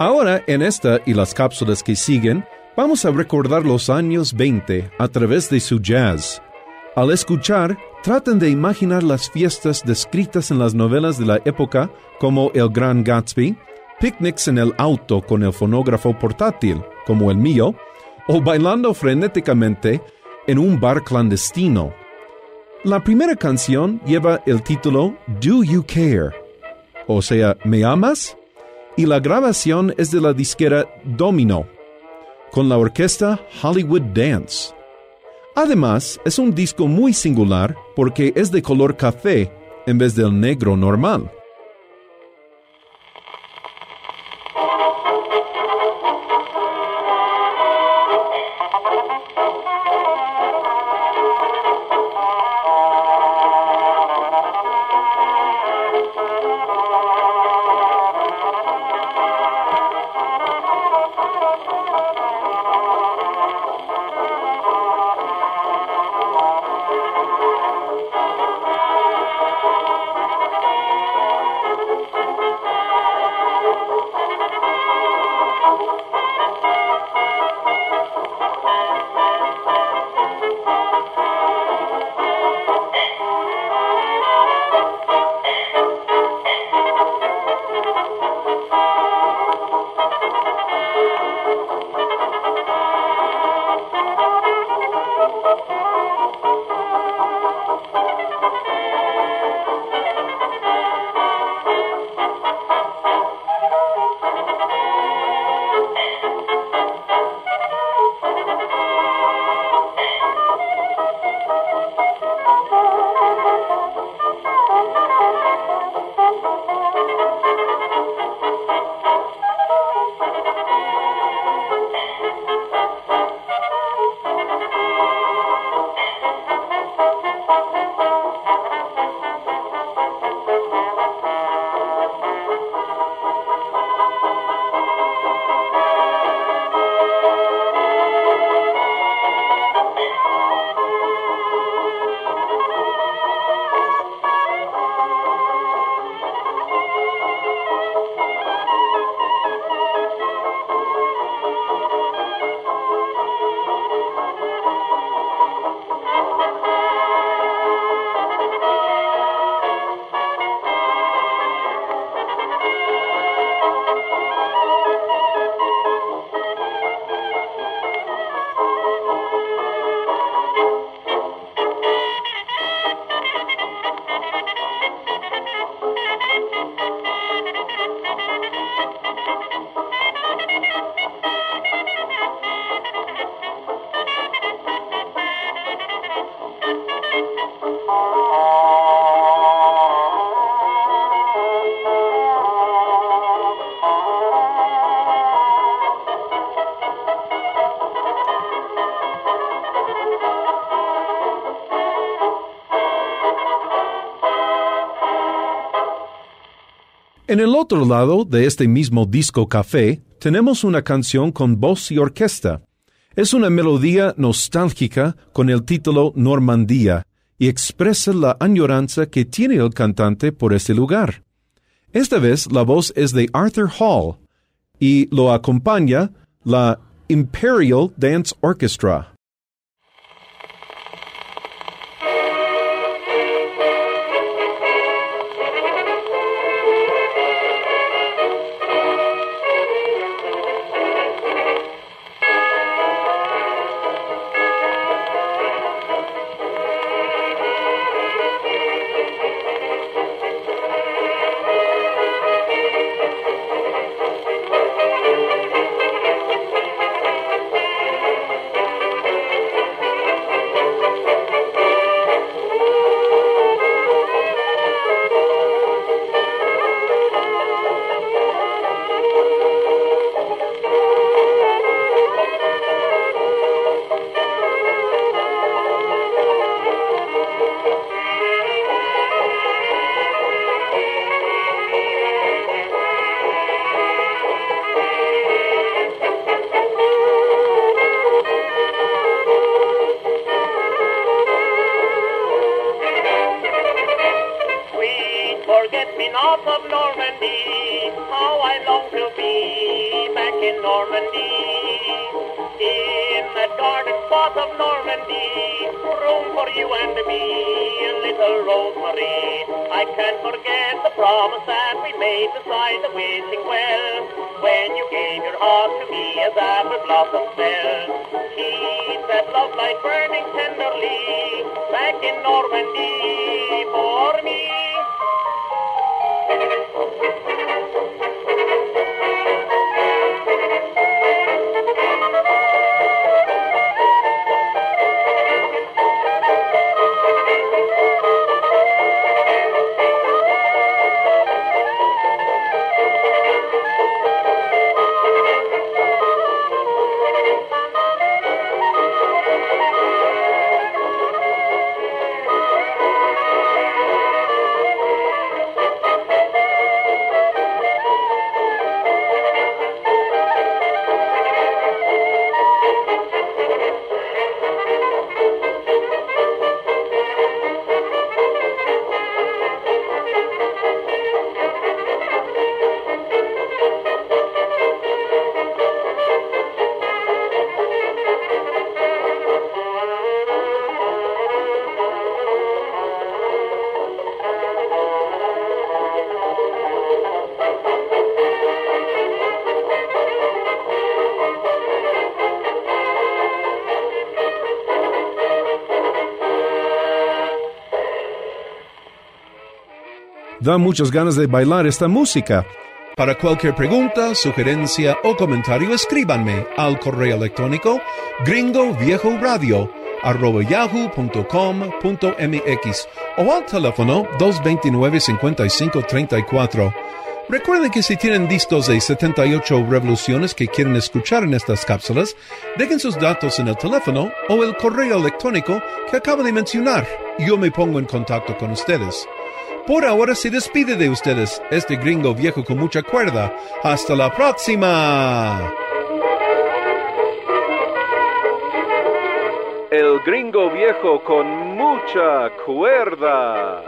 Ahora, en esta y las cápsulas que siguen, vamos a recordar los años 20 a través de su jazz. Al escuchar, traten de imaginar las fiestas descritas en las novelas de la época como El Gran Gatsby, picnics en el auto con el fonógrafo portátil, como el mío, o bailando frenéticamente en un bar clandestino. La primera canción lleva el título Do You Care? O sea, ¿me amas? Y la grabación es de la disquera Domino, con la orquesta Hollywood Dance. Además, es un disco muy singular porque es de color café en vez del negro normal. En el otro lado de este mismo disco café tenemos una canción con voz y orquesta. Es una melodía nostálgica con el título Normandía y expresa la añoranza que tiene el cantante por este lugar. Esta vez la voz es de Arthur Hall y lo acompaña la Imperial Dance Orchestra. Back in Normandy. In the garden spot of Normandy, room for you and me, little Rosemary. I can't forget the promise that we made beside the wishing well, when you gave your heart to me as apple blossom fell. Keep that love light burning tenderly, back in Normandy for me. Da muchas ganas de bailar esta música. Para cualquier pregunta, sugerencia o comentario, escríbanme al correo electrónico gringoviejoradio.yahoo.com.mx o al teléfono 229-5534. Recuerden que si tienen discos de 78 revoluciones que quieren escuchar en estas cápsulas, dejen sus datos en el teléfono o el correo electrónico que acabo de mencionar. Yo me pongo en contacto con ustedes. Por ahora se despide de ustedes este gringo viejo con mucha cuerda. Hasta la próxima. El gringo viejo con mucha cuerda.